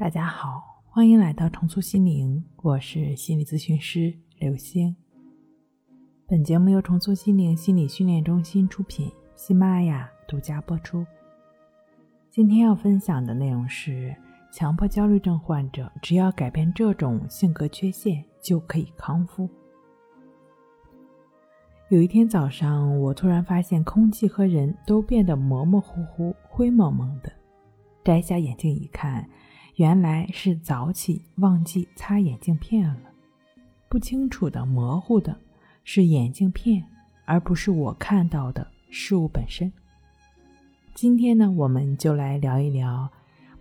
大家好，欢迎来到重塑心灵，我是心理咨询师刘星。本节目由重塑心灵心理训练中心出品，喜马拉雅独家播出。今天要分享的内容是：强迫焦虑症患者只要改变这种性格缺陷就可以康复。有一天早上，我突然发现空气和人都变得模模糊糊、灰蒙蒙的，摘下眼镜一看。原来是早起忘记擦眼镜片了，不清楚的、模糊的，是眼镜片，而不是我看到的事物本身。今天呢，我们就来聊一聊，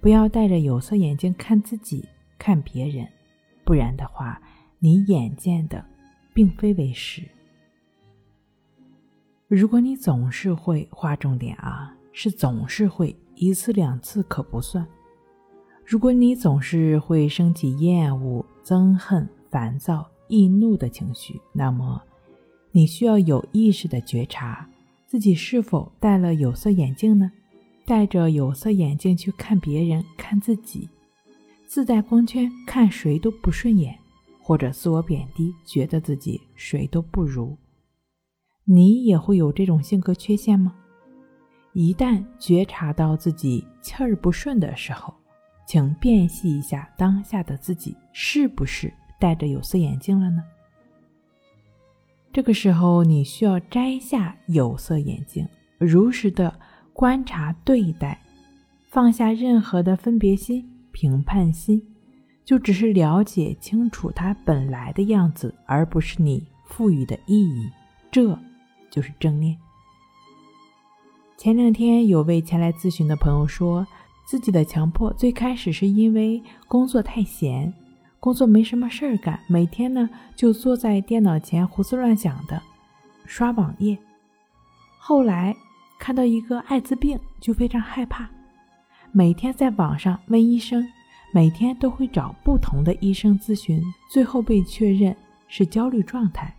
不要戴着有色眼镜看自己、看别人，不然的话，你眼见的并非为实。如果你总是会划重点啊，是总是会，一次两次可不算。如果你总是会升起厌恶、憎恨、烦躁、易怒的情绪，那么你需要有意识的觉察自己是否戴了有色眼镜呢？戴着有色眼镜去看别人、看自己，自带光圈看谁都不顺眼，或者自我贬低，觉得自己谁都不如。你也会有这种性格缺陷吗？一旦觉察到自己气儿不顺的时候，请辨析一下当下的自己是不是戴着有色眼镜了呢？这个时候，你需要摘下有色眼镜，如实的观察对待，放下任何的分别心、评判心，就只是了解清楚它本来的样子，而不是你赋予的意义。这就是正念。前两天有位前来咨询的朋友说。自己的强迫最开始是因为工作太闲，工作没什么事儿干，每天呢就坐在电脑前胡思乱想的刷网页。后来看到一个艾滋病就非常害怕，每天在网上问医生，每天都会找不同的医生咨询，最后被确认是焦虑状态。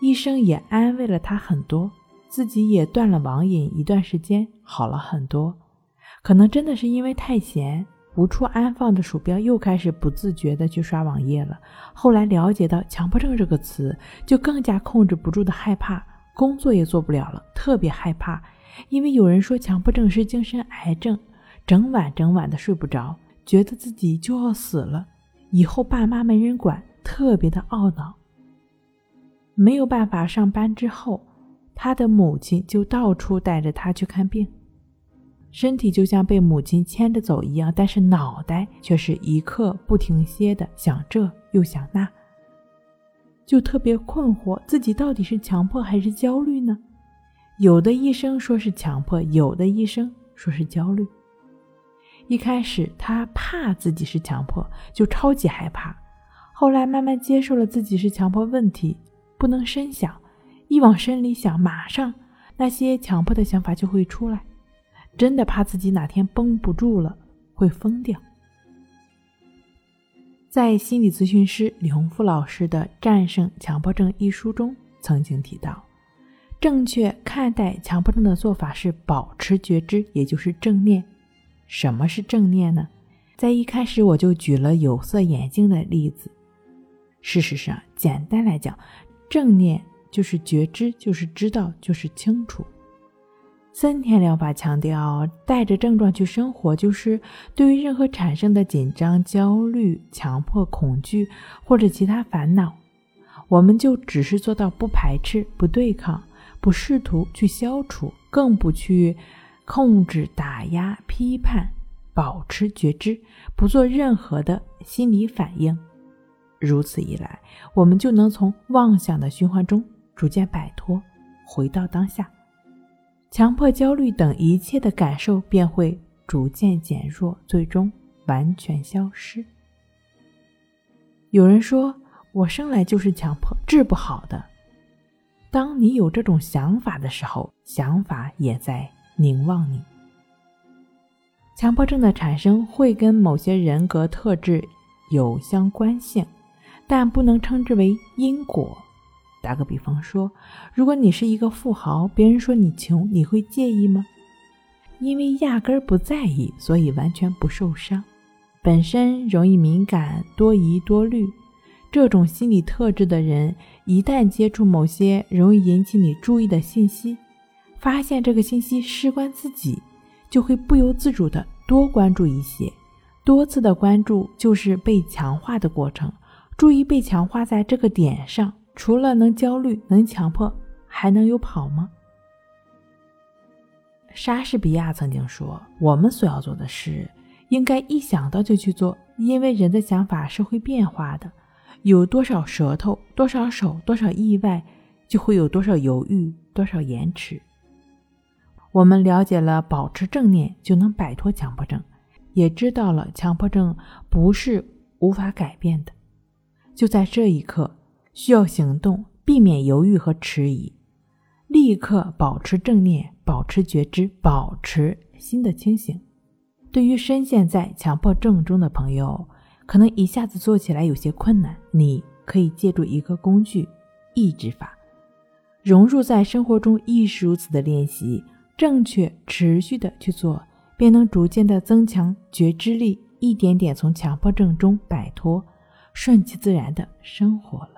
医生也安慰了他很多，自己也断了网瘾一段时间，好了很多。可能真的是因为太闲，无处安放的鼠标又开始不自觉的去刷网页了。后来了解到强迫症这个词，就更加控制不住的害怕，工作也做不了了，特别害怕。因为有人说强迫症是精神癌症，整晚整晚的睡不着，觉得自己就要死了，以后爸妈没人管，特别的懊恼。没有办法上班之后，他的母亲就到处带着他去看病。身体就像被母亲牵着走一样，但是脑袋却是一刻不停歇的想这又想那，就特别困惑，自己到底是强迫还是焦虑呢？有的医生说是强迫，有的医生说是焦虑。一开始他怕自己是强迫，就超级害怕，后来慢慢接受了自己是强迫问题，不能深想，一往深里想，马上那些强迫的想法就会出来。真的怕自己哪天绷不住了，会疯掉。在心理咨询师李洪富老师的《战胜强迫症》一书中，曾经提到，正确看待强迫症的做法是保持觉知，也就是正念。什么是正念呢？在一开始我就举了有色眼镜的例子。事实上，简单来讲，正念就是觉知，就是知道，就是清楚。森田疗法强调，带着症状去生活，就是对于任何产生的紧张、焦虑、强迫、恐惧或者其他烦恼，我们就只是做到不排斥、不对抗、不试图去消除，更不去控制、打压、批判，保持觉知，不做任何的心理反应。如此一来，我们就能从妄想的循环中逐渐摆脱，回到当下。强迫、焦虑等一切的感受便会逐渐减弱，最终完全消失。有人说：“我生来就是强迫，治不好的。”当你有这种想法的时候，想法也在凝望你。强迫症的产生会跟某些人格特质有相关性，但不能称之为因果。打个比方说，如果你是一个富豪，别人说你穷，你会介意吗？因为压根儿不在意，所以完全不受伤。本身容易敏感、多疑多虑。这种心理特质的人，一旦接触某些容易引起你注意的信息，发现这个信息事关自己，就会不由自主的多关注一些。多次的关注就是被强化的过程，注意被强化在这个点上，除了能焦虑、能强迫，还能有跑吗？莎士比亚曾经说：“我们所要做的事，应该一想到就去做，因为人的想法是会变化的。”有多少舌头，多少手，多少意外，就会有多少犹豫，多少延迟。我们了解了，保持正念就能摆脱强迫症，也知道了强迫症不是无法改变的。就在这一刻，需要行动，避免犹豫和迟疑，立刻保持正念，保持觉知，保持心的清醒。对于深陷在强迫症中的朋友。可能一下子做起来有些困难，你可以借助一个工具——抑制法，融入在生活中，亦是如此的练习，正确持续的去做，便能逐渐的增强觉知力，一点点从强迫症中摆脱，顺其自然的生活了。